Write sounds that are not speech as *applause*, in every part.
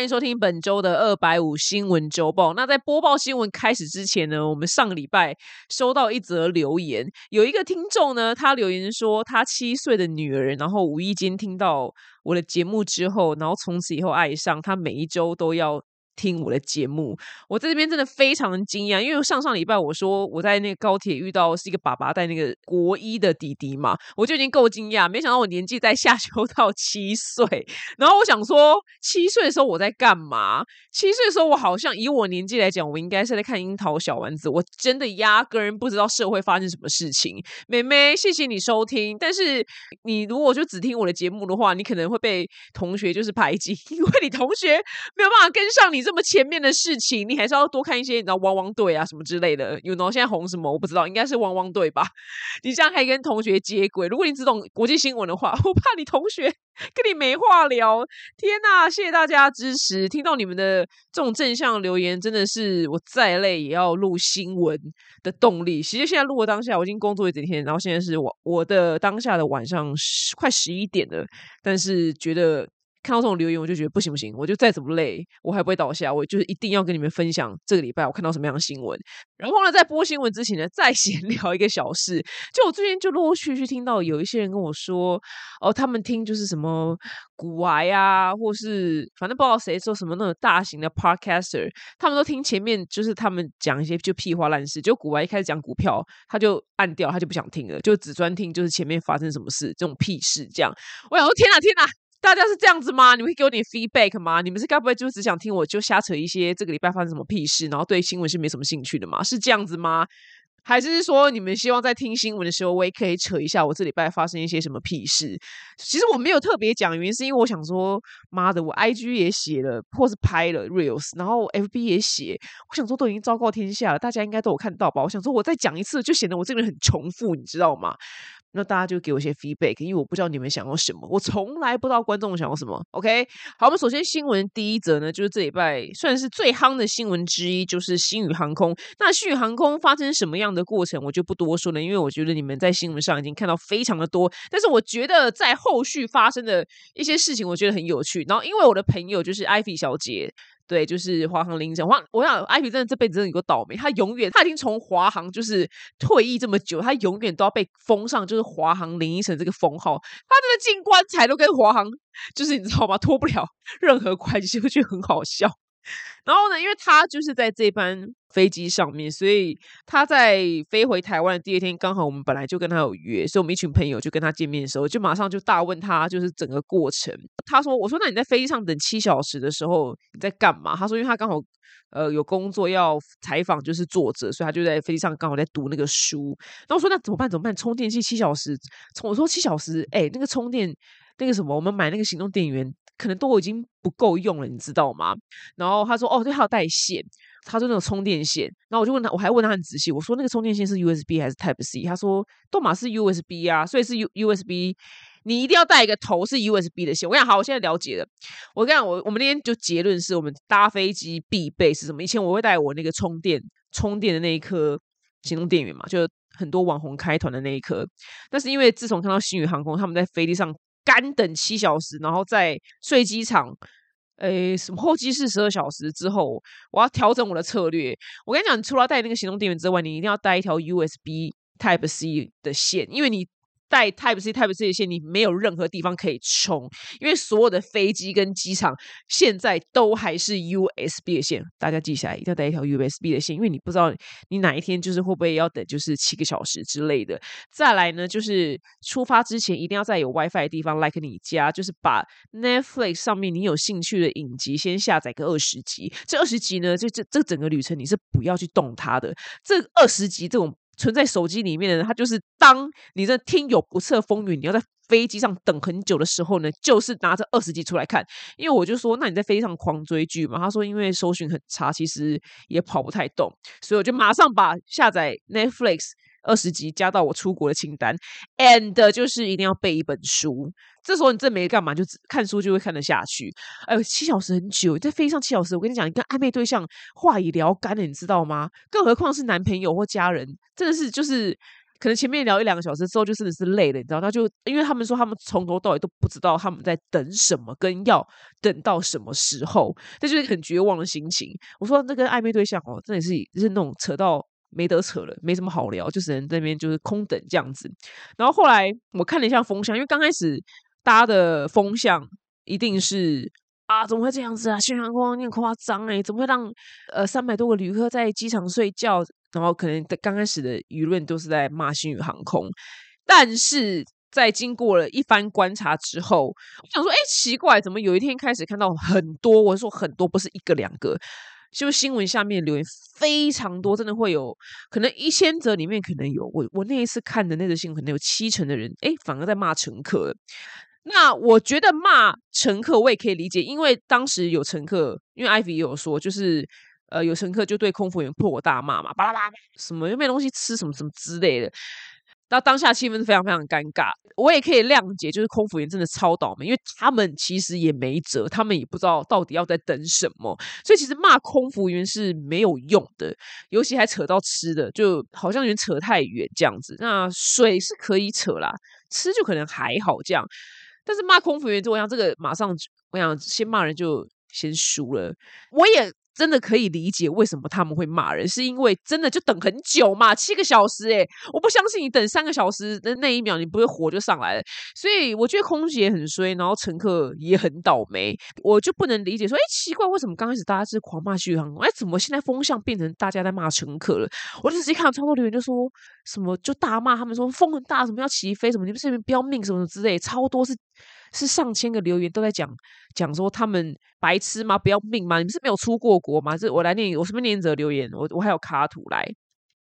欢迎收听本周的二百五新闻周报。那在播报新闻开始之前呢，我们上个礼拜收到一则留言，有一个听众呢，他留言说，他七岁的女儿，然后无意间听到我的节目之后，然后从此以后爱上他，每一周都要。听我的节目，我在这边真的非常惊讶，因为上上礼拜我说我在那个高铁遇到是一个爸爸带那个国一的弟弟嘛，我就已经够惊讶，没想到我年纪在下修到七岁。然后我想说，七岁的时候我在干嘛？七岁的时候我好像以我年纪来讲，我应该是在看《樱桃小丸子》，我真的压根不知道社会发生什么事情。妹妹，谢谢你收听，但是你如果就只听我的节目的话，你可能会被同学就是排挤，因为你同学没有办法跟上你这。这么前面的事情，你还是要多看一些，你知道汪汪队啊什么之类的。有呢，现在红什么我不知道，应该是汪汪队吧？*laughs* 你这样可以跟同学接轨。如果你只懂国际新闻的话，*laughs* 我怕你同学跟你没话聊。天哪，谢谢大家支持！听到你们的这种正向留言，真的是我再累也要录新闻的动力。其实现在录的当下，我已经工作一整天，然后现在是我我的当下的晚上十快十一点了，但是觉得。看到这种留言，我就觉得不行不行，我就再怎么累，我还不会倒下，我就是一定要跟你们分享这个礼拜我看到什么样的新闻。然后呢，在播新闻之前呢，再闲 *laughs* 聊一个小事。就我最近就陆陆续续听到有一些人跟我说，哦，他们听就是什么古癌啊，或是反正不知道谁说什么那种大型的 podcaster，他们都听前面就是他们讲一些就屁话烂事，就古癌一开始讲股票，他就按掉，他就不想听了，就只专听就是前面发生什么事这种屁事这样。我想说，天哪天哪！大家是这样子吗？你会给我点 feedback 吗？你们是该不会就只想听我就瞎扯一些这个礼拜发生什么屁事，然后对新闻是没什么兴趣的吗？是这样子吗？*laughs* 还是说你们希望在听新闻的时候，我也可以扯一下我这礼拜发生一些什么屁事？其实我没有特别讲，原因是因为我想说，妈的，我 IG 也写了，或是拍了 reels，然后 FB 也写，我想说都已经昭告天下了，大家应该都有看到吧？我想说我再讲一次，就显得我这个人很重复，你知道吗？那大家就给我一些 feedback，因为我不知道你们想要什么，我从来不知道观众想要什么。OK，好，我们首先新闻第一则呢，就是这礼拜算是最夯的新闻之一，就是新宇航空。那新宇航空发生什么样的过程，我就不多说了，因为我觉得你们在新闻上已经看到非常的多。但是我觉得在后续发生的一些事情，我觉得很有趣。然后因为我的朋友就是 Ivy 小姐。对，就是华航凌晨。我我想，艾比真的这辈子真的有个倒霉，他永远他已经从华航就是退役这么久，他永远都要被封上就是华航林依晨这个封号。他这个进棺材都跟华航就是你知道吗？脱不了任何关系，我觉得很好笑。然后呢，因为他就是在这班飞机上面，所以他在飞回台湾的第二天，刚好我们本来就跟他有约，所以我们一群朋友就跟他见面的时候，就马上就大问他，就是整个过程。他说：“我说那你在飞机上等七小时的时候你在干嘛？”他说：“因为他刚好呃有工作要采访，就是作者，所以他就在飞机上刚好在读那个书。”然后我说：“那怎么办？怎么办？充电器七小时？”我说：“七小时，哎，那个充电那个什么，我们买那个行动电源。”可能都已经不够用了，你知道吗？然后他说：“哦，对，还有带线。”他说：“那种充电线。”然后我就问他，我还问他很仔细，我说：“那个充电线是 USB 还是 Type C？” 他说：“都马是 USB 啊，所以是 U USB。你一定要带一个头是 USB 的线。”我讲好，我现在了解了。我跟你讲，我我们那天就结论是我们搭飞机必备是什么？以前我会带我那个充电充电的那一颗行动电源嘛，就很多网红开团的那一颗。但是因为自从看到新宇航空他们在飞机上。干等七小时，然后在睡机场，诶，什么候机室十二小时之后，我要调整我的策略。我跟你讲，除了带那个行动电源之外，你一定要带一条 USB Type C 的线，因为你。带 Type C Type C 的线，你没有任何地方可以充，因为所有的飞机跟机场现在都还是 USB 的线。大家记下来，一定要带一条 USB 的线，因为你不知道你哪一天就是会不会要等，就是七个小时之类的。再来呢，就是出发之前一定要在有 WiFi 的地方，like 你家，就是把 Netflix 上面你有兴趣的影集先下载个二十集。这二十集呢，就这这整个旅程你是不要去动它的。这二十集这种。存在手机里面的，它就是当你在听有不测风云，你要在飞机上等很久的时候呢，就是拿着二十集出来看。因为我就说，那你在飞机上狂追剧嘛？他说，因为搜寻很差，其实也跑不太动，所以我就马上把下载 Netflix。二十集加到我出国的清单，and 就是一定要背一本书。这时候你这没干嘛，就看书就会看得下去。哎呦，七小时很久，在飞机上七小时，我跟你讲，你跟暧昧对象话已聊干了，你知道吗？更何况是男朋友或家人，真的是就是可能前面聊一两个小时之后，就真的是累了，你知道？他就因为他们说他们从头到尾都不知道他们在等什么，跟要等到什么时候，这就是很绝望的心情。我说那个暧昧对象哦，真的是是那种扯到没得扯了，没什么好聊，就只能那边就是空等这样子。然后后来我看了一下风向，因为刚开始搭的风向一定是。啊，怎么会这样子啊？新航空很夸张哎，怎么会让呃三百多个旅客在机场睡觉？然后可能刚开始的舆论都是在骂新宇航空，但是在经过了一番观察之后，我想说，哎，奇怪，怎么有一天开始看到很多？我说很多，不是一个两个，就新闻下面留言非常多，真的会有可能一千则里面可能有我我那一次看的那则新闻，可能有七成的人，哎，反而在骂乘客。那我觉得骂乘客我也可以理解，因为当时有乘客，因为艾比也有说，就是呃有乘客就对空服员破口大骂嘛，巴拉巴拉，什么又没东西吃，什么什么之类的。那当下气氛是非常非常尴尬，我也可以谅解，就是空服员真的超倒霉，因为他们其实也没辙，他们也不知道到底要在等什么，所以其实骂空服员是没有用的，尤其还扯到吃的，就好像有点扯太远这样子。那水是可以扯啦，吃就可能还好这样。但是骂空服员，我想这个马上，我想先骂人就先输了。我也真的可以理解为什么他们会骂人，是因为真的就等很久嘛，七个小时诶，我不相信你等三个小时的那一秒你不会火就上来了。所以我觉得空姐很衰，然后乘客也很倒霉，我就不能理解说，哎，奇怪，为什么刚开始大家是狂骂续航空，哎，怎么现在风向变成大家在骂乘客了？我就直接看到超多留言就说什么就大骂他们说风很大，什么要起飞，什么你们这边不要命什么之类，超多是。是上千个留言都在讲讲说他们白痴吗？不要命吗？你们是没有出过国吗？这我来念，我什么念者留言？我我还有卡图来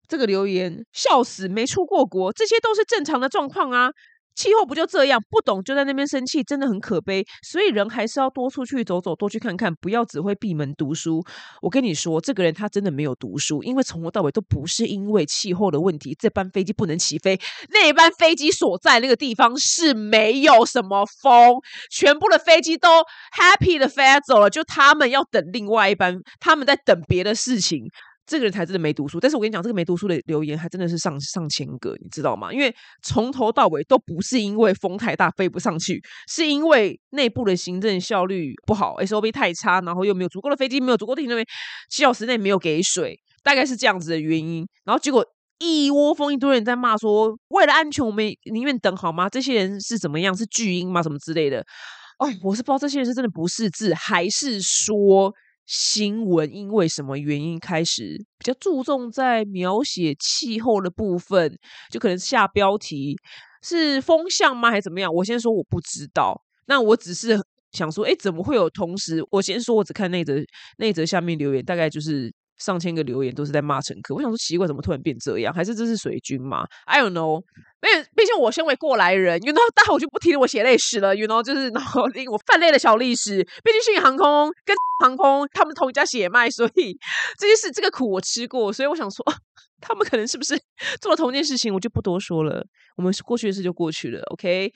这个留言，笑死，没出过国，这些都是正常的状况啊。气候不就这样？不懂就在那边生气，真的很可悲。所以人还是要多出去走走，多去看看，不要只会闭门读书。我跟你说，这个人他真的没有读书，因为从头到尾都不是因为气候的问题，这班飞机不能起飞。那班飞机所在那个地方是没有什么风，全部的飞机都 happy 的飞走了，就他们要等另外一班，他们在等别的事情。这个人才真的没读书，但是我跟你讲，这个没读书的留言还真的是上上千个，你知道吗？因为从头到尾都不是因为风太大飞不上去，是因为内部的行政效率不好，SOP 太差，然后又没有足够的飞机，没有足够的停车位，七小时内没有给水，大概是这样子的原因。然后结果一窝蜂一堆人在骂说，为了安全，我们宁愿等好吗？这些人是怎么样？是巨婴吗？什么之类的？哦，我是不知道这些人是真的不识字，还是说？新闻因为什么原因开始比较注重在描写气候的部分？就可能下标题是风向吗，还是怎么样？我先说我不知道。那我只是想说，哎，怎么会有同时？我先说，我只看那则那则下面留言，大概就是上千个留言都是在骂乘客。我想说奇怪，怎么突然变这样？还是这是水军吗？I don't know。因为毕竟我身为过来人，you know，待会我就不提我写历史了，you know，就是然后我泛泪的小历史。毕竟是航空跟 *laughs* 航空他们同一家血脉，所以 *laughs* 这件事这个苦我吃过，所以我想说，*laughs* 他们可能是不是做了同一件事情，我就不多说了。我们过去的事就过去了，OK。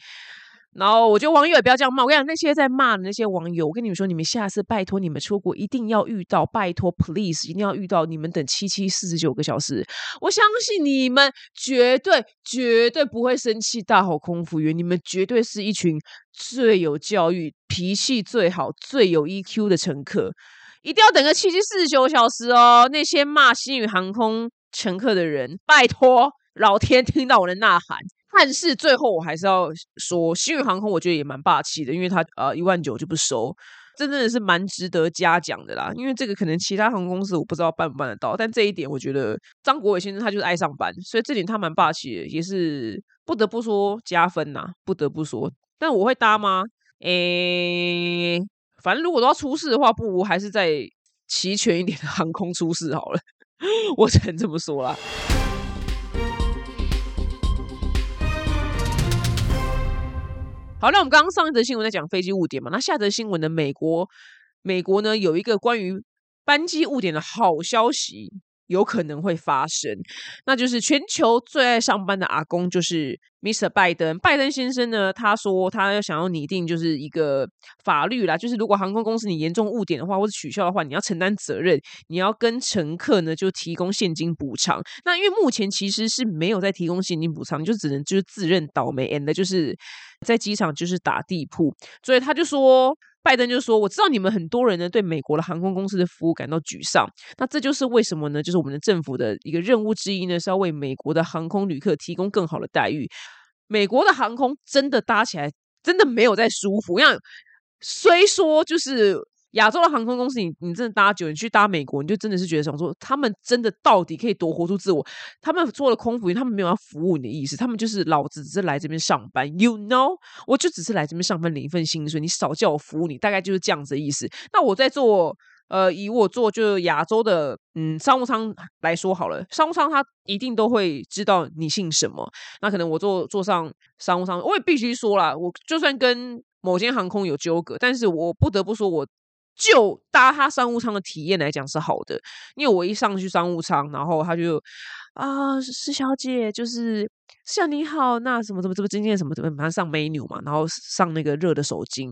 然后我觉得网友也不要这样骂。我跟你讲，那些在骂的那些网友，我跟你们说，你们下次拜托你们出国一定要遇到，拜托，please，一定要遇到。你们等七七四十九个小时，我相信你们绝对绝对不会生气大吼空服员。你们绝对是一群最有教育、脾气最好、最有 EQ 的乘客。一定要等个七七四十九小时哦！那些骂新宇航空乘客的人，拜托老天听到我的呐喊。但是最后我还是要说，新宇航空我觉得也蛮霸气的，因为它呃一万九就不收，真的是蛮值得嘉奖的啦。因为这个可能其他航空公司我不知道办不办得到，但这一点我觉得张国伟先生他就是爱上班，所以这点他蛮霸气的，也是不得不说加分呐，不得不说。但我会搭吗？诶，反正如果都要出事的话，不如还是在齐全一点的 *laughs* 航空出事好了，我只能这么说啦。好，那我们刚刚上一则新闻在讲飞机误点嘛？那下则新闻呢？美国，美国呢有一个关于班机误点的好消息，有可能会发生，那就是全球最爱上班的阿公，就是 Mr. 拜登。拜登先生呢，他说他要想要拟定就是一个法律啦，就是如果航空公司你严重误点的话，或者取消的话，你要承担责任，你要跟乘客呢就提供现金补偿。那因为目前其实是没有在提供现金补偿，就只能就是自认倒霉，and 就是在机场就是打地铺，所以他就说。拜登就说：“我知道你们很多人呢对美国的航空公司的服务感到沮丧，那这就是为什么呢？就是我们的政府的一个任务之一呢，是要为美国的航空旅客提供更好的待遇。美国的航空真的搭起来真的没有在舒服，像虽说就是。”亚洲的航空公司，你你真的搭久，你去搭美国，你就真的是觉得想说，他们真的到底可以多活出自我？他们做了空服员，他们没有要服务你的意思，他们就是老子只是来这边上班，you know，我就只是来这边上班领一份薪水，你少叫我服务你，大概就是这样子的意思。那我在做，呃，以我做就是亚洲的，嗯，商务舱来说好了，商务舱他一定都会知道你姓什么。那可能我坐坐上商务舱，我也必须说啦，我就算跟某间航空有纠葛，但是我不得不说，我。就搭他商务舱的体验来讲是好的，因为我一上去商务舱，然后他就啊，施小姐，就是像你好，那什么什么什么今天什么怎么马上上 menu 嘛，然后上那个热的手巾，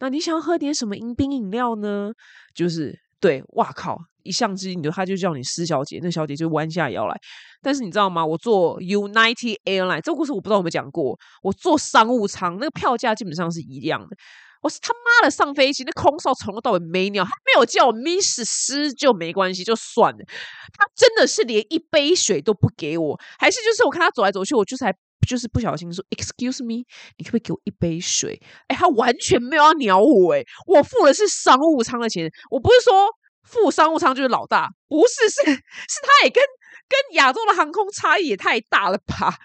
那你想要喝点什么饮冰饮料呢？就是对，哇靠，一上机你就他就叫你施小姐，那小姐就弯下腰来。但是你知道吗？我坐 United Airline 这个故事我不知道有没有讲过，我坐商务舱那个票价基本上是一样的。我是他妈的上飞机，那空少从头到尾没鸟，他没有叫我 Miss 师就没关系，就算了。他真的是连一杯水都不给我，还是就是我看他走来走去，我就是还就是不小心说 Excuse me，你可不可以给我一杯水？哎，他完全没有要鸟我，哎，我付的是商务舱的钱，我不是说付商务舱就是老大，不是，是是他也跟跟亚洲的航空差异也太大了吧？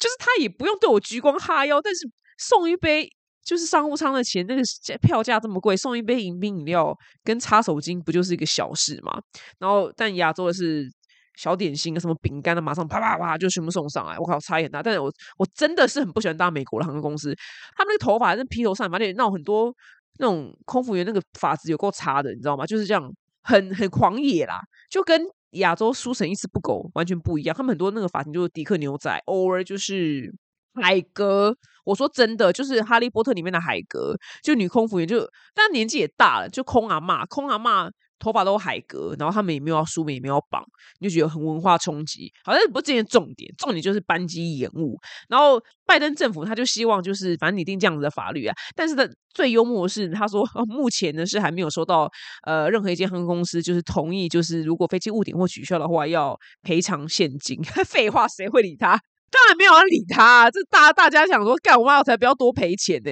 就是他也不用对我鞠躬哈腰，但是送一杯。就是商务舱的钱，那个票价这么贵，送一杯饮冰饮料跟擦手巾不就是一个小事吗？然后，但亚洲的是小点心啊，什么饼干啊，马上啪啪啪就全部送上来。我靠，差异很大。但是我我真的是很不喜欢搭美国的航空公司，他们那个头发是披头散发，那闹很多那种空服员那个发质有够差的，你知道吗？就是这样，很很狂野啦，就跟亚洲书生一丝不苟完全不一样。他们很多那个发型就是迪克牛仔，偶尔就是。海格，我说真的，就是《哈利波特》里面的海格，就女空服员，就但年纪也大了，就空阿妈，空阿妈头发都海格，然后他们也没有要梳，也没有绑，你就觉得很文化冲击。好像不是这件重点，重点就是班机延误。然后拜登政府他就希望就是反正拟定这样子的法律啊，但是的最幽默的是，他说目前呢是还没有收到呃任何一间航空公司就是同意，就是如果飞机误点或取消的话要赔偿现金。*laughs* 废话，谁会理他？当然没有人理他，这大大家想说干我妈才不要多赔钱呢，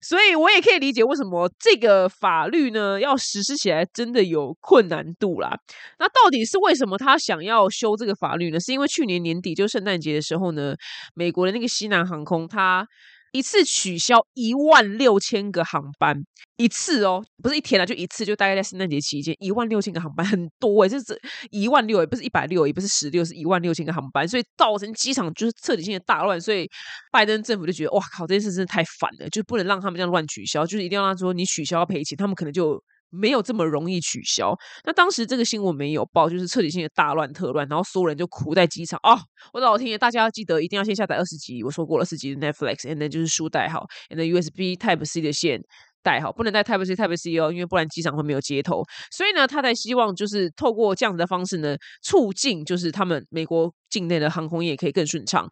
所以我也可以理解为什么这个法律呢要实施起来真的有困难度啦。那到底是为什么他想要修这个法律呢？是因为去年年底就圣诞节的时候呢，美国的那个西南航空它。一次取消一万六千个航班，一次哦，不是一天啊，就一次，就大概在圣诞节期间，一万六千个航班很多哎，就是一万六，也不是一百六，也不是十六，是一万六千个航班，所以造成机场就是彻底性的大乱，所以拜登政府就觉得哇靠，这件事真的太烦了，就不能让他们这样乱取消，就是一定要让他说你取消要赔钱，他们可能就。没有这么容易取消。那当时这个新闻没有报，就是彻底性的大乱特乱，然后所有人就苦在机场啊！我的老天爷，大家要记得一定要先下载二十集，我说过，二十集的 Netflix，and then 就是书带好，and the USB Type C 的线带好，不能带 Type C Type C 哦，因为不然机场会没有接头。所以呢，他才希望就是透过这样子的方式呢，促进就是他们美国境内的航空业可以更顺畅。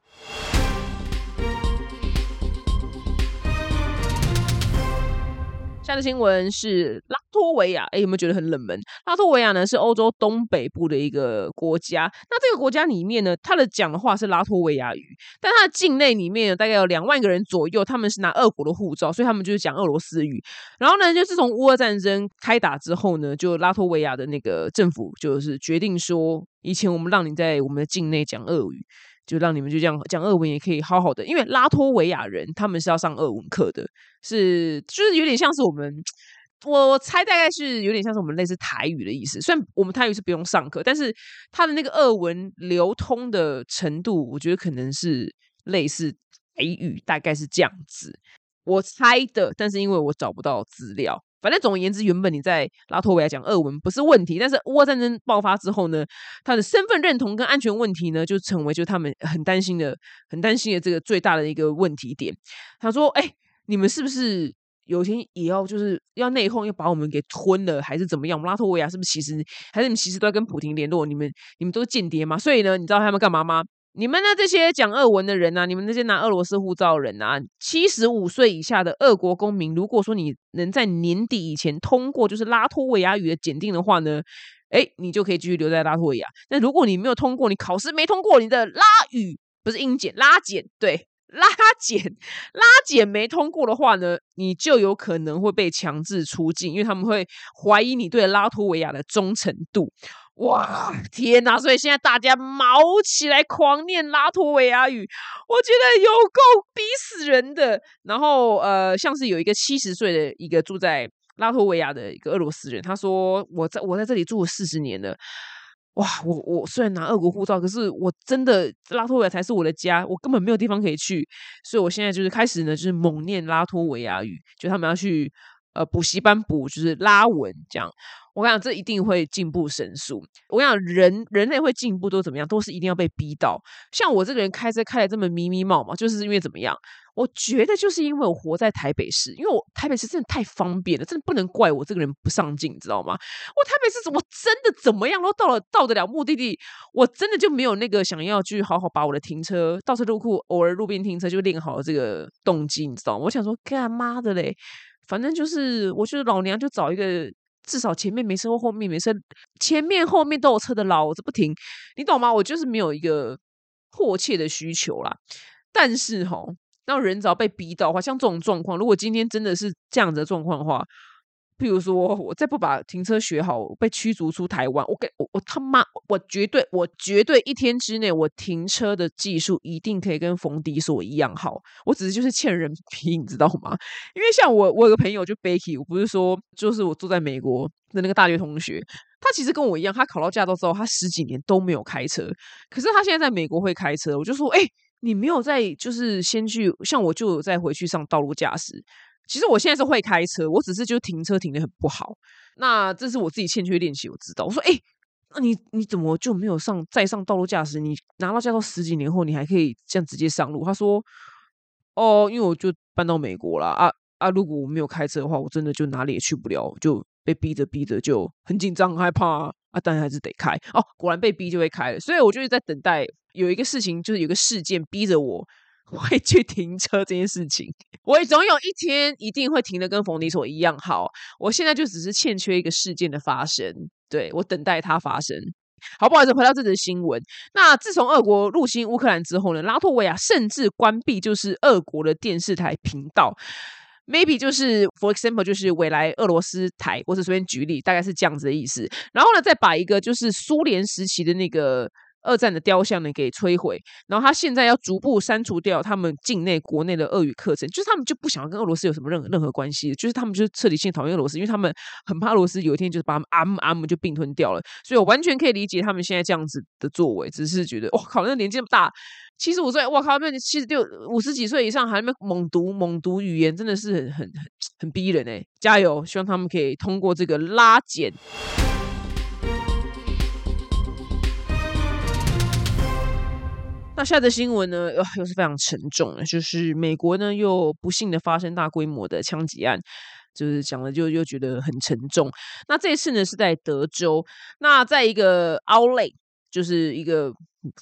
下的新闻是拉脱维亚，哎，有没有觉得很冷门？拉脱维亚呢是欧洲东北部的一个国家，那这个国家里面呢，它的讲的话是拉脱维亚语，但它的境内里面大概有两万个人左右，他们是拿俄国的护照，所以他们就是讲俄罗斯语。然后呢，就自从乌俄战争开打之后呢，就拉脱维亚的那个政府就是决定说，以前我们让你在我们的境内讲俄语。就让你们就这样讲俄文也可以好好的，因为拉脱维亚人他们是要上俄文课的，是就是有点像是我们，我我猜大概是有点像是我们类似台语的意思。虽然我们台语是不用上课，但是他的那个俄文流通的程度，我觉得可能是类似台语，大概是这样子。我猜的，但是因为我找不到资料，反正总而言之，原本你在拉脱维亚讲俄文不是问题，但是乌俄战争爆发之后呢，他的身份认同跟安全问题呢，就成为就他们很担心的、很担心的这个最大的一个问题点。他说：“哎，你们是不是有一天也要就是要内讧，要把我们给吞了，还是怎么样？拉脱维亚是不是其实还是你们其实都在跟普京联络？你们你们都是间谍吗？所以呢，你知道他们干嘛吗？”你们呢？这些讲俄文的人啊，你们那些拿俄罗斯护照人啊，七十五岁以下的俄国公民，如果说你能在年底以前通过就是拉脱维亚语的检定的话呢，哎，你就可以继续留在拉脱维亚。那如果你没有通过，你考试没通过，你的拉语不是英检拉检，对，拉检拉检没通过的话呢，你就有可能会被强制出境，因为他们会怀疑你对拉脱维亚的忠诚度。哇天哪！所以现在大家毛起来狂念拉脱维亚语，我觉得有够逼死人的。然后呃，像是有一个七十岁的一个住在拉脱维亚的一个俄罗斯人，他说：“我在我在这里住了四十年了。哇，我我虽然拿俄国护照，可是我真的拉脱维亚才是我的家，我根本没有地方可以去。所以我现在就是开始呢，就是猛念拉脱维亚语，就他们要去呃补习班补，就是拉文这样。”我跟你讲，这一定会进步神速。我跟你讲，人人类会进步都怎么样？都是一定要被逼到。像我这个人开车开的这么迷迷冒冒，就是因为怎么样？我觉得就是因为我活在台北市，因为我台北市真的太方便了，真的不能怪我这个人不上进，知道吗？我台北市我真的怎么样都到了到得了目的地，我真的就没有那个想要去好好把我的停车倒车入库，偶尔路边停车就练好这个动机，你知道吗？我想说干妈的嘞，反正就是我觉得老娘就找一个。至少前面没车或后面没车，前面后面都有车的老子不停，你懂吗？我就是没有一个迫切的需求啦。但是吼，那人只要被逼到的话，像这种状况，如果今天真的是这样的状况的话。譬如说，我再不把停车学好，被驱逐出台湾，我给我我他妈，我绝对我绝对一天之内，我停车的技术一定可以跟冯迪所一样好。我只是就是欠人皮，你知道吗？因为像我，我有个朋友就 Becky，我不是说就是我住在美国的那个大学同学，他其实跟我一样，他考到驾照之后，他十几年都没有开车，可是他现在在美国会开车。我就说，哎，你没有在就是先去，像我就有再回去上道路驾驶。其实我现在是会开车，我只是就停车停的很不好。那这是我自己欠缺练习，我知道。我说，哎，那你你怎么就没有上再上道路驾驶？你拿到驾照十几年后，你还可以这样直接上路？他说，哦，因为我就搬到美国了啊啊！如果我没有开车的话，我真的就哪里也去不了，就被逼着逼着就很紧张、很害怕啊！但还是得开哦。果然被逼就会开，所以我就是在等待有一个事情，就是有个事件逼着我。*laughs* 会去停车这件事情，我也总有一天一定会停的跟冯迪所一样好。我现在就只是欠缺一个事件的发生，对我等待它发生。好，不好意思，回到这则新闻。那自从俄国入侵乌克兰之后呢，拉脱维亚甚至关闭就是俄国的电视台频道，maybe 就是 for example 就是未来俄罗斯台，我是随便举例，大概是这样子的意思。然后呢，再把一个就是苏联时期的那个。二战的雕像呢给摧毁，然后他现在要逐步删除掉他们境内国内的俄语课程，就是他们就不想要跟俄罗斯有什么任何任何关系，就是他们就是彻底性讨厌俄罗斯，因为他们很怕俄罗斯有一天就是把他们阿姆阿姆就并吞掉了，所以我完全可以理解他们现在这样子的作为，只是觉得哇靠，那年纪那么大，七十五岁，哇靠，那七十六五十几岁以上还那猛读猛读语言，真的是很很很很逼人哎，加油，希望他们可以通过这个拉减。那下的新闻呢，又又是非常沉重的，就是美国呢又不幸的发生大规模的枪击案，就是讲了就又觉得很沉重。那这次呢是在德州，那在一个奥莱，就是一个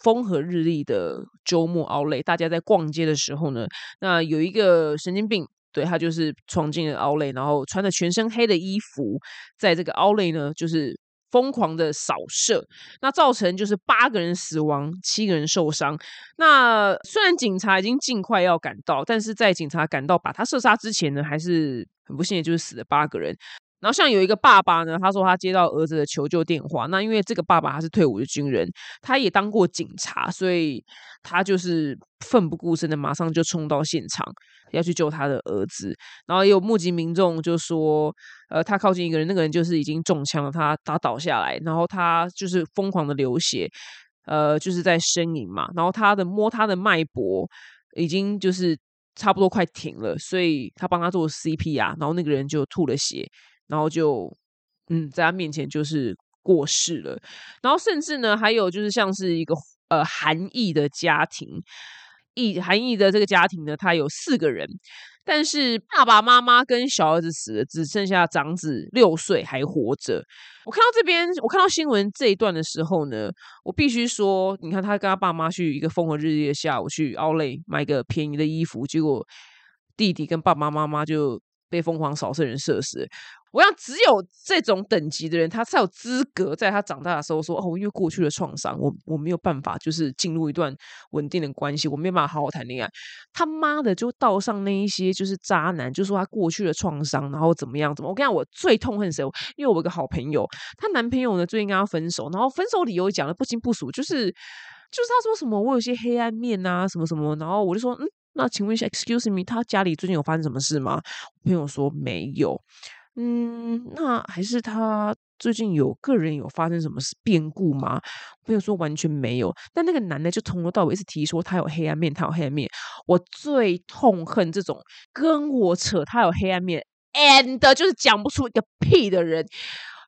风和日丽的周末奥莱，大家在逛街的时候呢，那有一个神经病，对他就是闯进了奥莱，然后穿着全身黑的衣服，在这个奥莱呢就是。疯狂的扫射，那造成就是八个人死亡，七个人受伤。那虽然警察已经尽快要赶到，但是在警察赶到把他射杀之前呢，还是很不幸的就是死了八个人。然后像有一个爸爸呢，他说他接到儿子的求救电话，那因为这个爸爸他是退伍的军人，他也当过警察，所以他就是奋不顾身的马上就冲到现场要去救他的儿子。然后也有目击民众就说，呃，他靠近一个人，那个人就是已经中枪了，他他倒下来，然后他就是疯狂的流血，呃，就是在呻吟嘛。然后他的摸他的脉搏已经就是差不多快停了，所以他帮他做 CPR，然后那个人就吐了血。然后就嗯，在他面前就是过世了。然后甚至呢，还有就是像是一个呃韩裔的家庭，裔韩裔的这个家庭呢，他有四个人。但是爸爸妈妈跟小儿子死了，只剩下长子六岁还活着。我看到这边，我看到新闻这一段的时候呢，我必须说，你看他跟他爸妈去一个风和日丽的下午去奥莱买个便宜的衣服，结果弟弟跟爸爸妈妈就被疯狂扫射人射死。我想，只有这种等级的人，他才有资格在他长大的时候说：“哦，因为过去的创伤，我我没有办法，就是进入一段稳定的关系，我没有办法好好谈恋爱。”他妈的，就道上那一些就是渣男，就说他过去的创伤，然后怎么样怎么？我跟你讲，我最痛恨谁？因为我有个好朋友，她男朋友呢最近跟她分手，然后分手理由讲的不清不楚，就是就是他说什么我有些黑暗面啊，什么什么，然后我就说：“嗯，那请问一下，excuse me，他家里最近有发生什么事吗？”朋友说没有。嗯，那还是他最近有个人有发生什么变故吗？朋友说完全没有。但那个男的就从头到尾一直提说他有黑暗面，他有黑暗面。我最痛恨这种跟我扯他有黑暗面，and 就是讲不出一个屁的人。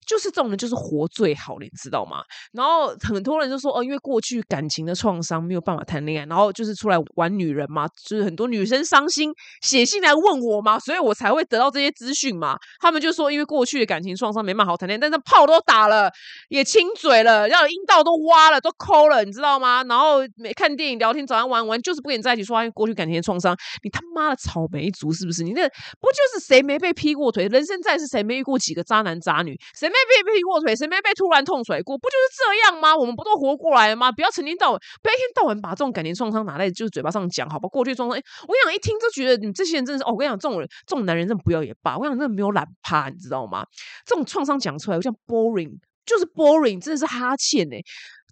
就是这种人，就是活最好，你知道吗？然后很多人就说，哦，因为过去感情的创伤没有办法谈恋爱，然后就是出来玩女人嘛，就是很多女生伤心写信来问我嘛，所以我才会得到这些资讯嘛。他们就说，因为过去的感情创伤没办法好谈恋爱，但是炮都打了，也亲嘴了，要阴道都挖了，都抠了，你知道吗？然后没看电影、聊天、早上玩玩，就是不跟你在一起说话，因为过去感情的创伤。你他妈的草莓族是不是？你那不就是谁没被劈过腿？人生在世谁没遇过几个渣男渣女？谁没？被劈过腿，谁没被突然痛甩过？不就是这样吗？我们不都活过来了吗？不要成天到晚，不要一天到晚把这种感情创伤拿在就是嘴巴上讲，好吧？过去创伤，哎，我跟你讲，一听就觉得你这些人真的是哦。我跟你讲，这种人，这种男人真的不要也罢。我跟你讲，真的没有懒趴，你知道吗？这种创伤讲出来，我像 boring，就是 boring，真的是哈欠哎。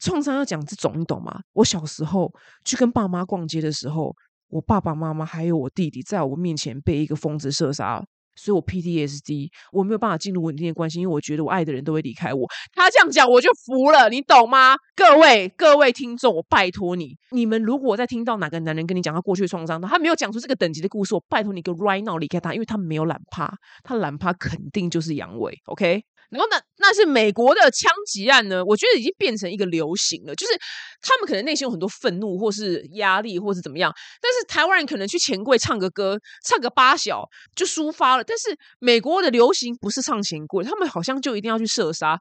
创伤要讲这种，你懂吗？我小时候去跟爸妈逛街的时候，我爸爸妈妈还有我弟弟在我面前被一个疯子射杀。所以我 PTSD，我没有办法进入稳定的关系，因为我觉得我爱的人都会离开我。他这样讲，我就服了，你懂吗？各位各位听众，我拜托你，你们如果在听到哪个男人跟你讲他过去的创伤，他没有讲出这个等级的故事，我拜托你，给 right now 离开他，因为他没有懒趴，他懒趴肯定就是阳痿，OK？然后那那是美国的枪击案呢，我觉得已经变成一个流行了，就是他们可能内心有很多愤怒，或是压力，或是怎么样。但是台湾人可能去钱柜唱个歌，唱个八小就抒发了。但是美国的流行不是唱钱柜，他们好像就一定要去射杀，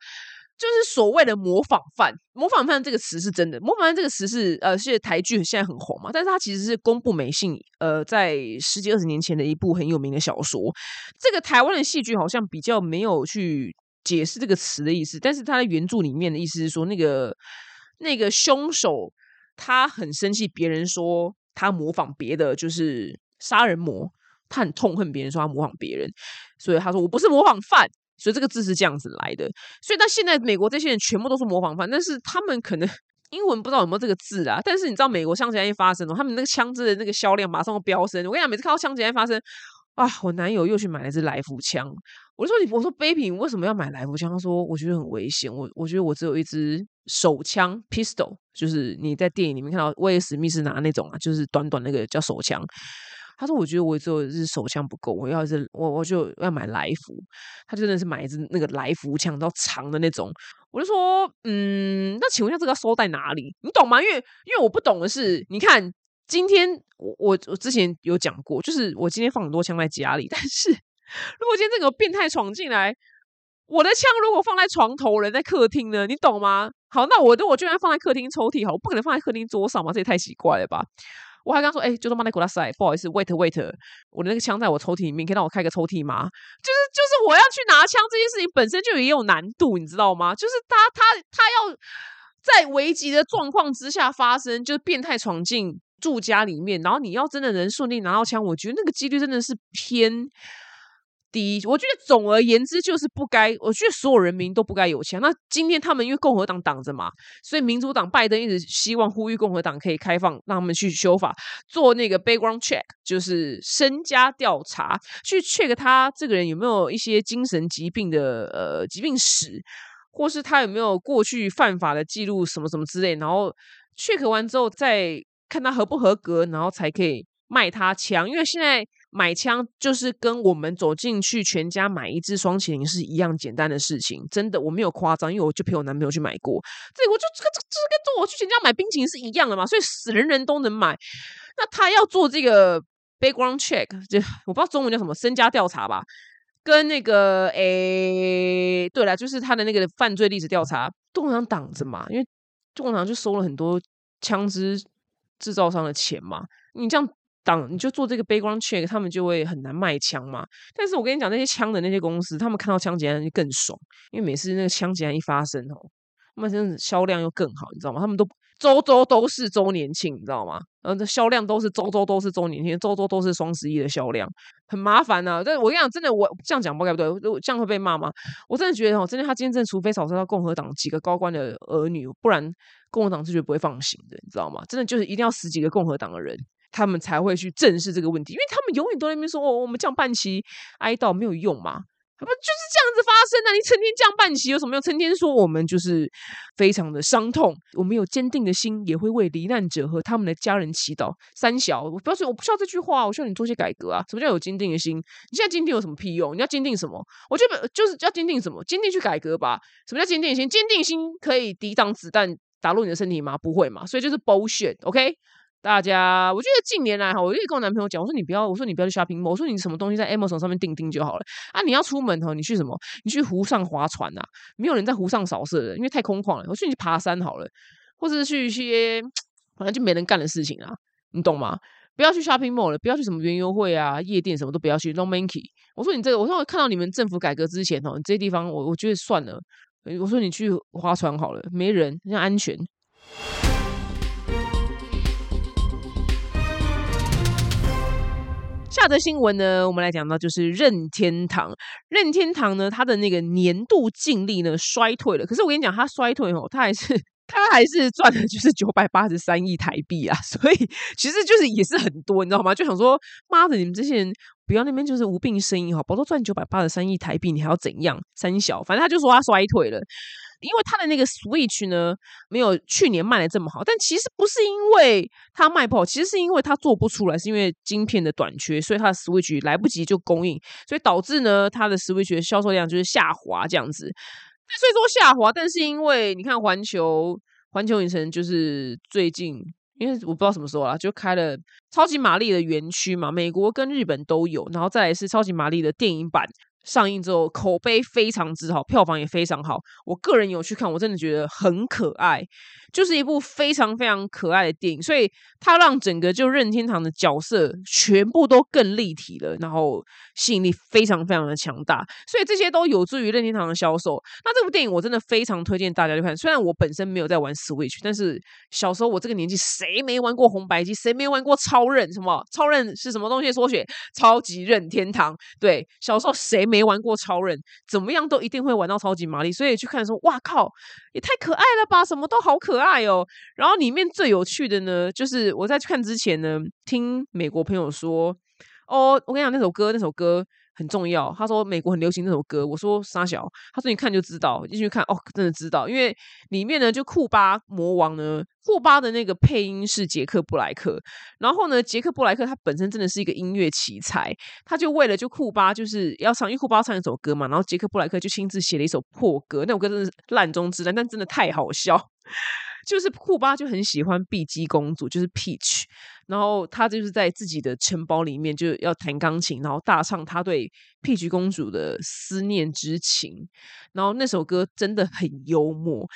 就是所谓的模仿犯。模仿犯这个词是真的，模仿犯这个词是呃，是台剧现在很红嘛，但是它其实是公布美信呃，在十几二十年前的一部很有名的小说。这个台湾的戏剧好像比较没有去。解释这个词的意思，但是他在原著里面的意思是说，那个那个凶手他很生气，别人说他模仿别的，就是杀人魔，他很痛恨别人说他模仿别人，所以他说我不是模仿犯，所以这个字是这样子来的。所以，他现在美国这些人全部都是模仿犯，但是他们可能英文不知道有没有这个字啊。但是你知道，美国枪击案一发生，他们那个枪支的那个销量马上会飙升。我跟你讲，每次看到枪击案发生。啊！我男友又去买了一支来福枪，我就说你，我说 baby，为什么要买来福枪？他说我觉得很危险，我我觉得我只有一支手枪 pistol，就是你在电影里面看到威尔史密斯拿那种啊，就是短短那个叫手枪。他说我觉得我只有一支手枪不够，我要是我我就要买来福。他真的是买一支那个来福枪，到长的那种。我就说，嗯，那请问一下这个收在哪里？你懂吗？因为因为我不懂的是，你看。今天我我我之前有讲过，就是我今天放很多枪在家里，但是 *laughs* 如果今天这个变态闯进来，我的枪如果放在床头，人在客厅呢，你懂吗？好，那我的我居然放在客厅抽屉，好，我不可能放在客厅桌上嘛，这也太奇怪了吧？我还刚说，哎，就说妈那古拉塞，不好意思，wait wait，我的那个枪在我抽屉里面，可以让我开个抽屉吗？就是就是我要去拿枪这件事情本身就也有难度，你知道吗？就是他他他要在危急的状况之下发生，就是变态闯进。住家里面，然后你要真的能顺利拿到枪，我觉得那个几率真的是偏第一。我觉得总而言之就是不该，我觉得所有人民都不该有枪。那今天他们因为共和党挡着嘛，所以民主党拜登一直希望呼吁共和党可以开放，让他们去修法，做那个 background check，就是身家调查，去 check 他这个人有没有一些精神疾病的呃疾病史，或是他有没有过去犯法的记录什么什么之类，然后 check 完之后再。看他合不合格，然后才可以卖他枪。因为现在买枪就是跟我们走进去全家买一支双麒麟是一样简单的事情，真的我没有夸张，因为我就陪我男朋友去买过，这我就这个这这跟我去全家买冰淇淋是一样的嘛，所以死人人都能买。那他要做这个 background check，就我不知道中文叫什么身家调查吧，跟那个诶，对了，就是他的那个犯罪历史调查，共产党挡着嘛，因为共产党就收了很多枪支制造商的钱嘛，你这样。挡你就做这个 background check，他们就会很难卖枪嘛。但是我跟你讲，那些枪的那些公司，他们看到枪击案就更爽，因为每次那个枪击案一发生哦，他们真的销量又更好，你知道吗？他们都周周都是周年庆，你知道吗？然后这销量都是周周都是周年庆，周周都是双十一的销量，很麻烦呐。但我跟你讲，真的，我这样讲不对不对？这样会被骂吗？我真的觉得哦，真的，他今天真的，除非扫射到共和党几个高官的儿女，不然共和党是绝对不会放行的，你知道吗？真的就是一定要死几个共和党的人。他们才会去正视这个问题，因为他们永远都在那边说：“哦，我们降半旗哀悼没有用嘛？不就是这样子发生的？你成天降半旗有什么用？成天说我们就是非常的伤痛，我们有坚定的心，也会为罹难者和他们的家人祈祷。三小，我不要说，我不需要这句话，我需要你做些改革啊！什么叫有坚定的心？你现在坚定有什么屁用？你要坚定什么？我觉得就是要坚定什么？坚定去改革吧！什么叫坚定心？坚定心可以抵挡子弹打入你的身体吗？不会嘛？所以就是 bullshit，OK？大家，我觉得近年来哈，我就跟我男朋友讲，我说你不要，我说你不要去 shopping mall，我说你什么东西在 Amazon 上面订订就好了啊。你要出门哈，你去什么？你去湖上划船啊？没有人在湖上扫射的，因为太空旷了。我说你去爬山好了，或者是去一些反正就没人干的事情啊，你懂吗？不要去 shopping mall 了，不要去什么园游会啊、夜店什么都不要去。No monkey。我说你这个，我说我看到你们政府改革之前哦，你这些地方我我觉得算了。我说你去划船好了，没人，像安全。下则新闻呢，我们来讲到就是任天堂。任天堂呢，它的那个年度净利呢衰退了。可是我跟你讲，它衰退哦，它还是他还是赚的就是九百八十三亿台币啊。*laughs* 所以其实就是也是很多，你知道吗？就想说，妈的，你们这些人不要那边就是无病呻吟哈，宝都赚九百八十三亿台币，你还要怎样？三小，反正他就说他衰退了。因为他的那个 Switch 呢，没有去年卖的这么好，但其实不是因为他卖不好，其实是因为他做不出来，是因为晶片的短缺，所以他的 Switch 来不及就供应，所以导致呢他的 Switch 的销售量就是下滑这样子。虽说下滑，但是因为你看环球环球影城就是最近，因为我不知道什么时候啊，就开了超级玛丽的园区嘛，美国跟日本都有，然后再来是超级玛丽的电影版。上映之后口碑非常之好，票房也非常好。我个人有去看，我真的觉得很可爱，就是一部非常非常可爱的电影。所以它让整个就任天堂的角色全部都更立体了，然后吸引力非常非常的强大。所以这些都有助于任天堂的销售。那这部电影我真的非常推荐大家去看。虽然我本身没有在玩 Switch，但是小时候我这个年纪谁没玩过红白机？谁没玩过超任？什么超任是什么东西？缩写超级任天堂。对，小时候谁没？没玩过超人，怎么样都一定会玩到超级玛丽，所以去看说，哇靠，也太可爱了吧！什么都好可爱哦。然后里面最有趣的呢，就是我在去看之前呢，听美国朋友说，哦，我跟你讲那首歌，那首歌。很重要，他说美国很流行那首歌，我说沙小，他说你看就知道，进去看哦，真的知道，因为里面呢就库巴魔王呢，库巴的那个配音是杰克布莱克，然后呢杰克布莱克他本身真的是一个音乐奇才，他就为了就库巴就是要唱，因为库巴唱一首歌嘛，然后杰克布莱克就亲自写了一首破歌，那首歌真的是烂中之烂，但真的太好笑。就是库巴就很喜欢碧姬公主，就是 Peach，然后他就是在自己的城堡里面就要弹钢琴，然后大唱他对 Peach 公主的思念之情，然后那首歌真的很幽默，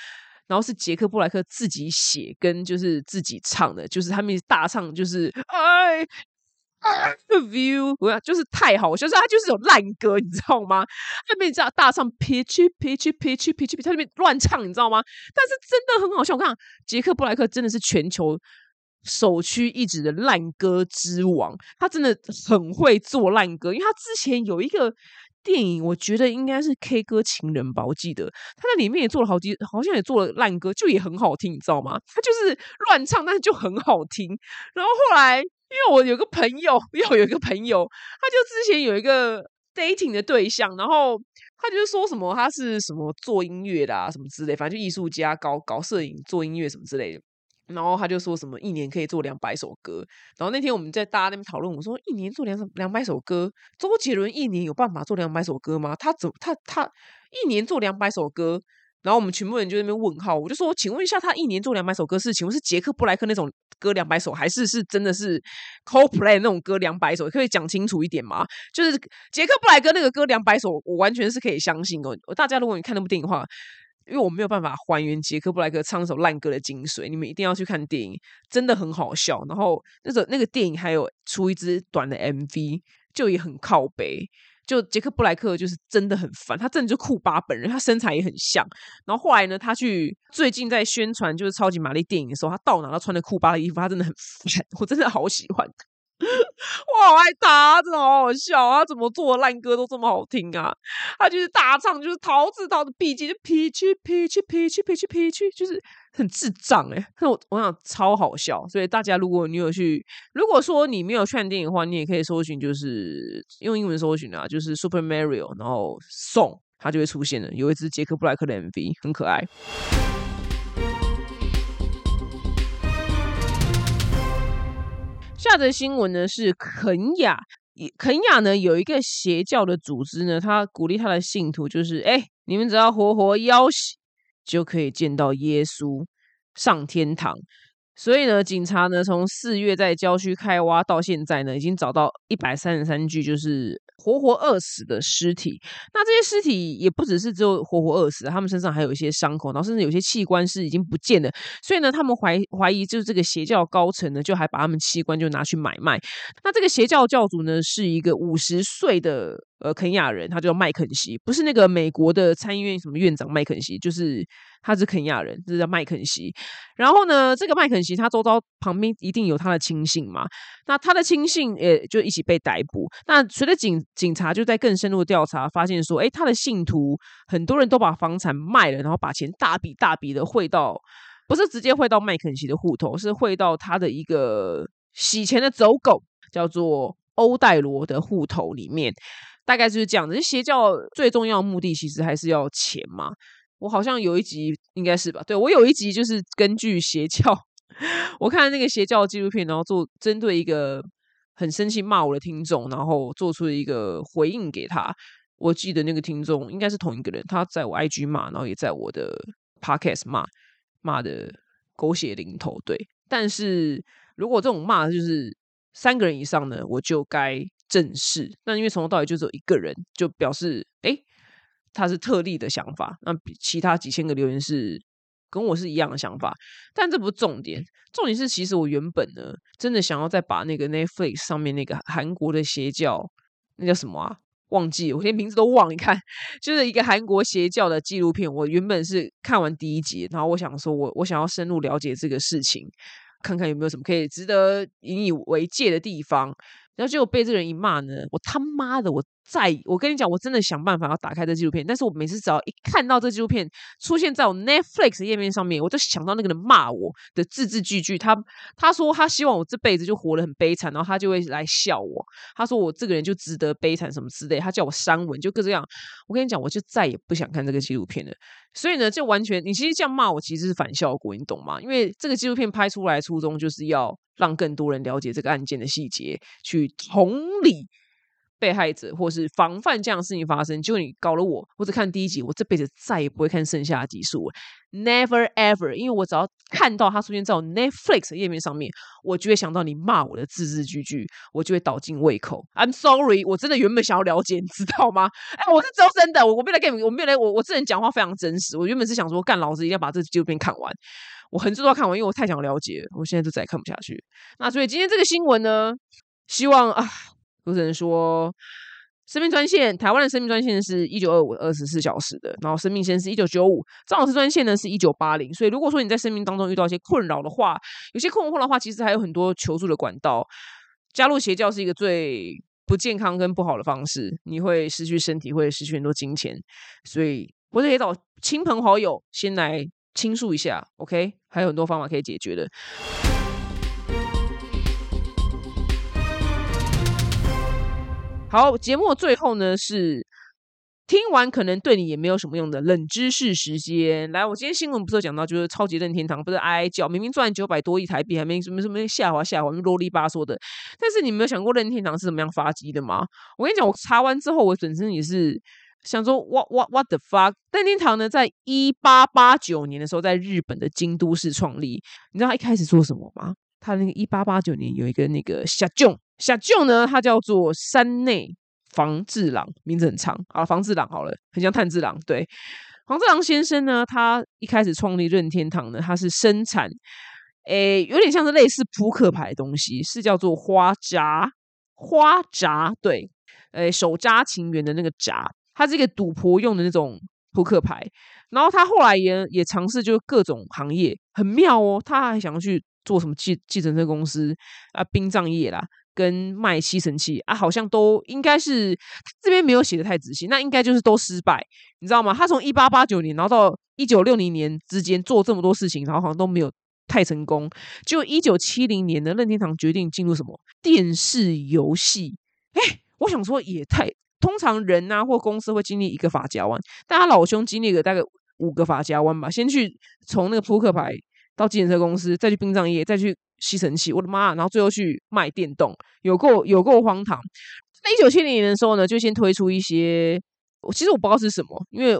然后是杰克布莱克自己写跟就是自己唱的，就是他们大唱就是哎。*laughs* view，我要就是太好，就是他就是有烂歌，你知道吗？他那边这样大唱 pitch pitch pitch pitch，他那边乱唱，你知道吗？但是真的很好笑。我看杰克布莱克真的是全球首屈一指的烂歌之王，他真的很会做烂歌。因为他之前有一个电影，我觉得应该是 K 歌情人吧，我记得他在里面也做了好几，好像也做了烂歌，就也很好听，你知道吗？他就是乱唱，但是就很好听。然后后来。因为我有个朋友，*laughs* 又有一个朋友，他就之前有一个 dating 的对象，然后他就说什么他是什么做音乐的啊，什么之类，反正就艺术家搞搞摄影、做音乐什么之类的。然后他就说什么一年可以做两百首歌。然后那天我们在大家那边讨论，我说一年做两两百首歌，周杰伦一年有办法做两百首歌吗？他怎他他一年做两百首歌？然后我们全部人就在那边问号，我就说，请问一下，他一年做两百首歌是，请问是杰克布莱克那种歌两百首，还是是真的是 Coldplay 那种歌两百首？可以讲清楚一点吗？就是杰克布莱克那个歌两百首，我完全是可以相信哦。大家如果你看那部电影的话，因为我没有办法还原杰克布莱克唱一首烂歌的精髓，你们一定要去看电影，真的很好笑。然后那个那个电影还有出一支短的 MV，就也很靠背。就杰克布莱克就是真的很烦，他真的就库巴本人，他身材也很像。然后后来呢，他去最近在宣传就是超级玛丽电影的时候，他到哪都穿的库巴的衣服，他真的很烦，我真的好喜欢。*laughs* 我好爱他，真的好好笑。他怎么做烂歌都这么好听啊？他就是大唱，就是桃子桃子笔记，就脾气脾气脾气脾气脾气，就是很智障哎。*laughs* 我我想超好笑。所以大家如果你有去，如果说你没有看电影的话，你也可以搜寻，就是用英文搜寻啊，就是 Super Mario，然后 Song，它就会出现了。有一支杰克布莱克的 MV，很可爱。下则新闻呢是肯雅，肯雅呢有一个邪教的组织呢，他鼓励他的信徒，就是哎，你们只要活活要挟，就可以见到耶稣上天堂。所以呢，警察呢从四月在郊区开挖到现在呢，已经找到一百三十三具，就是。活活饿死的尸体，那这些尸体也不只是只有活活饿死，他们身上还有一些伤口，然后甚至有些器官是已经不见了。所以呢，他们怀怀疑就是这个邪教高层呢，就还把他们器官就拿去买卖。那这个邪教教主呢，是一个五十岁的呃肯亚人，他叫麦肯锡，不是那个美国的参议院什么院长麦肯锡，就是。他是肯亚人，这叫麦肯锡。然后呢，这个麦肯锡他周遭旁边一定有他的亲信嘛？那他的亲信也就一起被逮捕。那随着警警察就在更深入的调查，发现说，哎，他的信徒很多人都把房产卖了，然后把钱大笔大笔的汇到，不是直接汇到麦肯锡的户头，是汇到他的一个洗钱的走狗，叫做欧戴罗的户头里面。大概就是这样子。邪教最重要的目的其实还是要钱嘛。我好像有一集应该是吧？对我有一集就是根据邪教，*laughs* 我看那个邪教纪录片，然后做针对一个很生气骂我的听众，然后做出一个回应给他。我记得那个听众应该是同一个人，他在我 IG 骂，然后也在我的 Podcast 骂，骂的狗血淋头。对，但是如果这种骂就是三个人以上呢，我就该正视。那因为从头到尾就只有一个人，就表示哎。他是特例的想法，那其他几千个留言是跟我是一样的想法，但这不是重点，重点是其实我原本呢，真的想要再把那个 Netflix 上面那个韩国的邪教，那叫什么啊？忘记，我连名字都忘。你看，*laughs* 就是一个韩国邪教的纪录片。我原本是看完第一集，然后我想说，我我想要深入了解这个事情，看看有没有什么可以值得引以为戒的地方。然后结果被这个人一骂呢，我他妈的，我再我跟你讲，我真的想办法要打开这纪录片，但是我每次只要一看到这纪录片出现在我 Netflix 页面上面，我就想到那个人骂我的字字句句。他他说他希望我这辈子就活得很悲惨，然后他就会来笑我。他说我这个人就值得悲惨什么之类，他叫我删文，就各这样。我跟你讲，我就再也不想看这个纪录片了。所以呢，就完全你其实这样骂我，其实是反效果，你懂吗？因为这个纪录片拍出来初衷就是要。让更多人了解这个案件的细节，去同理被害者，或是防范这样的事情发生。结果你搞了我，我只看第一集，我这辈子再也不会看剩下的集数，never ever。因为我只要看到它出现在我 Netflix 页面上面，我就会想到你骂我的字字句句，我就会倒进胃口。I'm sorry，我真的原本想要了解，你知道吗？哎，我是周深的，我我没来跟你，我没有来，我我这人讲话非常真实。我原本是想说，干老子一定要把这纪录片看完。我很多都要看完，因为我太想了解，我现在都再也看不下去。那所以今天这个新闻呢，希望啊，我只能说，生命专线，台湾的生命专线是一九二五二十四小时的，然后生命线是一九九五，张老师专线呢是一九八零。所以如果说你在生命当中遇到一些困扰的话，有些困惑的话，其实还有很多求助的管道。加入邪教是一个最不健康跟不好的方式，你会失去身体，会失去很多金钱。所以我可以找亲朋好友先来。倾诉一下，OK，还有很多方法可以解决的。好，节目最后呢是听完可能对你也没有什么用的冷知识时间。来，我今天新闻不是有讲到，就是超级任天堂不是哀叫，明明赚九百多亿台币，还没什么什么下滑下滑，啰里吧嗦的。但是你没有想过任天堂是怎么样发迹的吗？我跟你讲，我查完之后，我本身也是想说，what what what the fuck？任天堂呢，在一八八九年的时候，在日本的京都市创立。你知道他一开始做什么吗？他那个一八八九年有一个那个小舅，小舅呢，他叫做山内。房治郎名字很长啊，房治郎好了，很像炭治郎。对，房治郎先生呢，他一开始创立任天堂呢，他是生产，诶，有点像是类似扑克牌的东西，是叫做花札，花札，对，诶，手札情缘的那个札，它是一个赌博用的那种扑克牌。然后他后来也也尝试，就各种行业，很妙哦，他还想要去做什么计计程车公司啊，殡葬业啦。跟卖吸尘器啊，好像都应该是这边没有写的太仔细，那应该就是都失败，你知道吗？他从一八八九年然后到一九六零年之间做这么多事情，然后好像都没有太成功。就一九七零年的任天堂决定进入什么电视游戏？哎，我想说也太通常人啊或公司会经历一个法家湾，但他老兄经历了大概五个法家湾吧，先去从那个扑克牌到计程车公司，再去殡葬业，再去。吸尘器，我的妈！然后最后去卖电动，有够有够荒唐。在一九七零年的时候呢，就先推出一些，我其实我不知道是什么，因为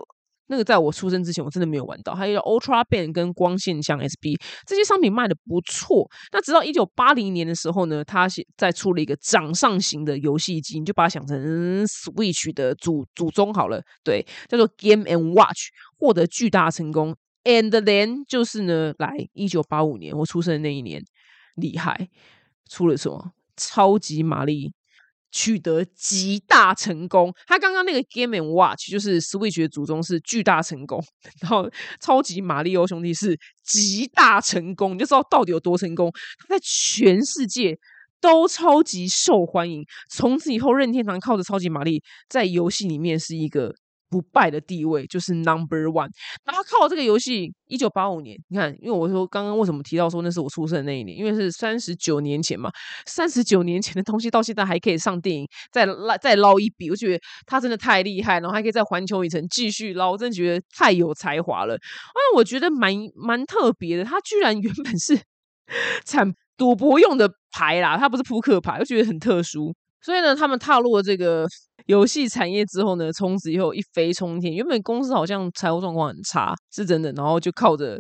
那个在我出生之前，我真的没有玩到。还有 Ultra Band 跟光线枪 SB 这些商品卖的不错。那直到一九八零年的时候呢，他再出了一个掌上型的游戏机，你就把它想成 Switch 的祖祖宗好了，对，叫做 Game and Watch，获得巨大成功。And then 就是呢，来一九八五年我出生的那一年。厉害，出了什么？超级玛丽取得极大成功。他刚刚那个 Game and Watch 就是 Switch 的祖宗是巨大成功，*laughs* 然后超级马里奥兄弟是极大成功，你就知道到底有多成功。他在全世界都超级受欢迎。从此以后，任天堂靠着超级玛丽在游戏里面是一个。不败的地位就是 number one。然后靠这个游戏，一九八五年，你看，因为我说刚刚为什么提到说那是我出生的那一年，因为是三十九年前嘛，三十九年前的东西到现在还可以上电影，再捞再捞一笔，我觉得他真的太厉害，然后还可以在环球影城继续捞，我真的觉得太有才华了。哎，我觉得蛮蛮特别的，他居然原本是 *laughs* 产赌博用的牌啦，他不是扑克牌，我觉得很特殊。所以呢，他们踏入了这个游戏产业之后呢，从此以后一飞冲天。原本公司好像财务状况很差，是真的，然后就靠着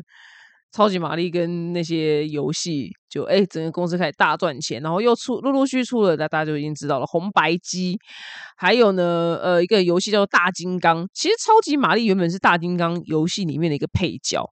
超级玛丽跟那些游戏，就哎，整个公司开始大赚钱。然后又出陆陆续出了，大大家就已经知道了红白机，还有呢，呃，一个游戏叫做大金刚。其实超级玛丽原本是大金刚游戏里面的一个配角，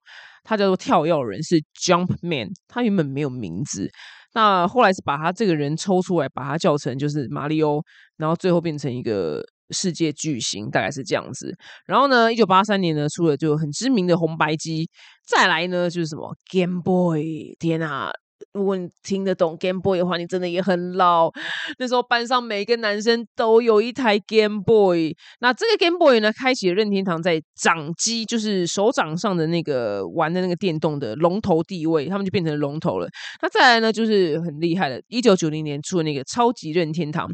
他叫做跳跃人，是 Jump Man，他原本没有名字。那后来是把他这个人抽出来，把他叫成就是马里奥，然后最后变成一个世界巨星，大概是这样子。然后呢，一九八三年呢出了就很知名的红白机，再来呢就是什么 Game Boy，天啊！如果你听得懂 Game Boy 的话，你真的也很老。那时候班上每一个男生都有一台 Game Boy。那这个 Game Boy 呢，开启了任天堂在掌机，就是手掌上的那个玩的那个电动的龙头地位，他们就变成龙头了。那再来呢，就是很厉害的，一九九零年出的那个超级任天堂。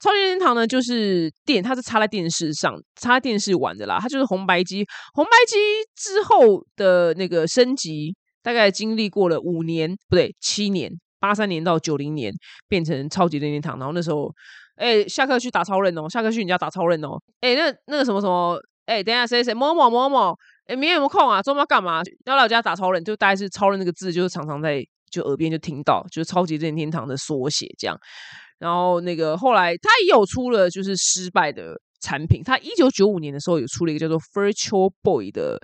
超级任天堂呢，就是电，它是插在电视上，插在电视玩的啦。它就是红白机，红白机之后的那个升级。大概经历过了五年，不对，七年，八三年到九零年变成超级任天堂。然后那时候，哎，下课去打超人哦，下课去你家打超人哦。哎，那那个什么什么，哎，等下谁谁某某某某，哎，明天有没有空啊？周末干嘛？要来我家打超人，就大概是超人那个字，就是常常在就耳边就听到，就是超级任天堂的缩写这样。然后那个后来他也有出了就是失败的产品，他一九九五年的时候有出了一个叫做 Virtual Boy 的。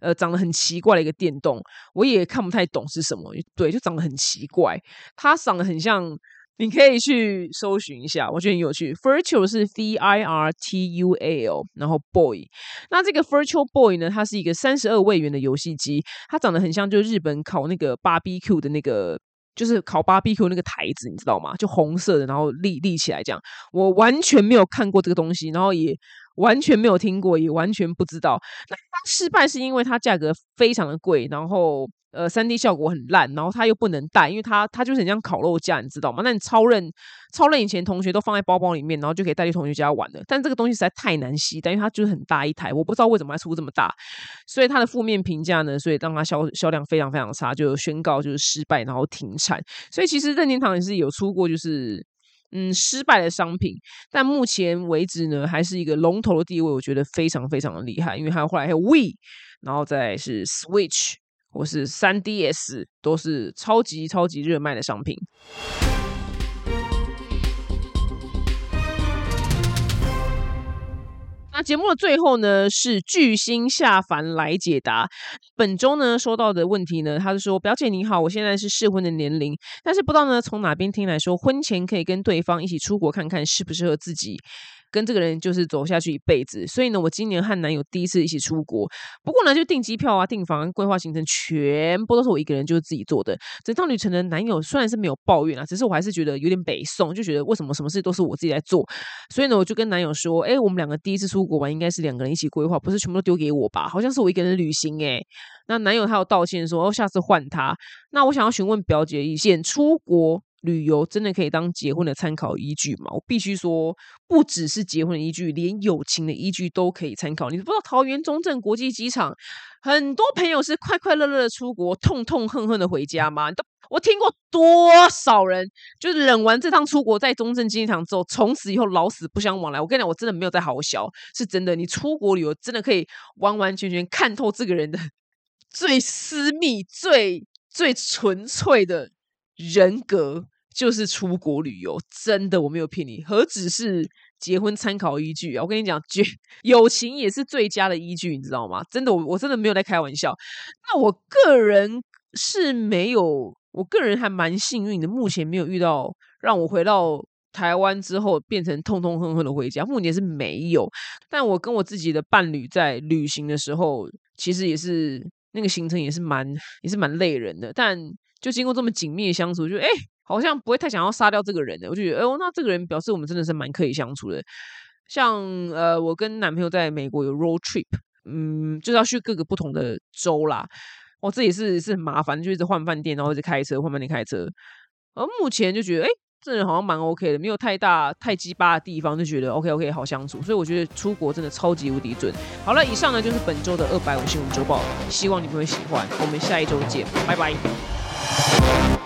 呃，长得很奇怪的一个电动，我也看不太懂是什么。对，就长得很奇怪，它长得很像，你可以去搜寻一下，我觉得很有趣。Virtual 是 V I R T U A L，然后 Boy，那这个 Virtual Boy 呢，它是一个三十二位元的游戏机，它长得很像，就日本烤那个 BBQ 的那个。就是烤 BBQ 那个台子，你知道吗？就红色的，然后立立起来这样。我完全没有看过这个东西，然后也完全没有听过，也完全不知道。那失败是因为它价格非常的贵，然后。呃，三 D 效果很烂，然后它又不能带，因为它它就是很像烤肉架，你知道吗？那你超任超任以前同学都放在包包里面，然后就可以带去同学家玩的。但这个东西实在太难吸，但因为它就是很大一台，我不知道为什么还出这么大，所以它的负面评价呢，所以让它销销量非常非常差，就宣告就是失败，然后停产。所以其实任天堂也是有出过就是嗯失败的商品，但目前为止呢，还是一个龙头的地位，我觉得非常非常的厉害，因为还有后来还有 We，然后再是 Switch。或是 3DS，都是超级超级热卖的商品。节目的最后呢，是巨星下凡来解答。本周呢收到的问题呢，他是说：表姐你好，我现在是适婚的年龄，但是不知道呢从哪边听来说，婚前可以跟对方一起出国看看适不适合自己。跟这个人就是走下去一辈子，所以呢，我今年和男友第一次一起出国。不过呢，就订机票啊、订房、规划行程，全部都是我一个人就是自己做的。整趟旅程的，男友虽然是没有抱怨啊，只是我还是觉得有点北宋，就觉得为什么什么事都是我自己在做。所以呢，我就跟男友说：“哎，我们两个第一次出国玩，应该是两个人一起规划，不是全部都丢给我吧？好像是我一个人旅行。”哎，那男友他有道歉说：“哦，下次换他。”那我想要询问表姐意见，出国。旅游真的可以当结婚的参考依据吗？我必须说，不只是结婚的依据，连友情的依据都可以参考。你不知道桃园中正国际机场，很多朋友是快快乐乐的出国，痛痛恨恨的回家吗？都我听过多少人，就是忍完这趟出国，在中正机场之后，从此以后老死不相往来。我跟你讲，我真的没有在好笑，是真的。你出国旅游真的可以完完全全看透这个人的 *laughs* 最私密、最最纯粹的。人格就是出国旅游，真的我没有骗你，何止是结婚参考依据啊！我跟你讲，绝 *laughs* 友情也是最佳的依据，你知道吗？真的，我我真的没有在开玩笑。那我个人是没有，我个人还蛮幸运的，目前没有遇到让我回到台湾之后变成痛痛恨恨的回家，目前是没有。但我跟我自己的伴侣在旅行的时候，其实也是那个行程也是蛮也是蛮累人的，但。就经过这么紧密的相处，就哎，好像不会太想要杀掉这个人的。我就觉得，哦，那这个人表示我们真的是蛮可以相处的。像呃，我跟男朋友在美国有 road trip，嗯，就是要去各个不同的州啦。哦，这也是是很麻烦，就一直换饭店，然后一直开车换饭店开车。而目前就觉得，哎，这人好像蛮 OK 的，没有太大太鸡巴的地方，就觉得 OK OK 好相处。所以我觉得出国真的超级无敌准。好了，以上呢就是本周的二百五新闻周报，希望你们会喜欢。我们下一周见，拜拜。Thank you.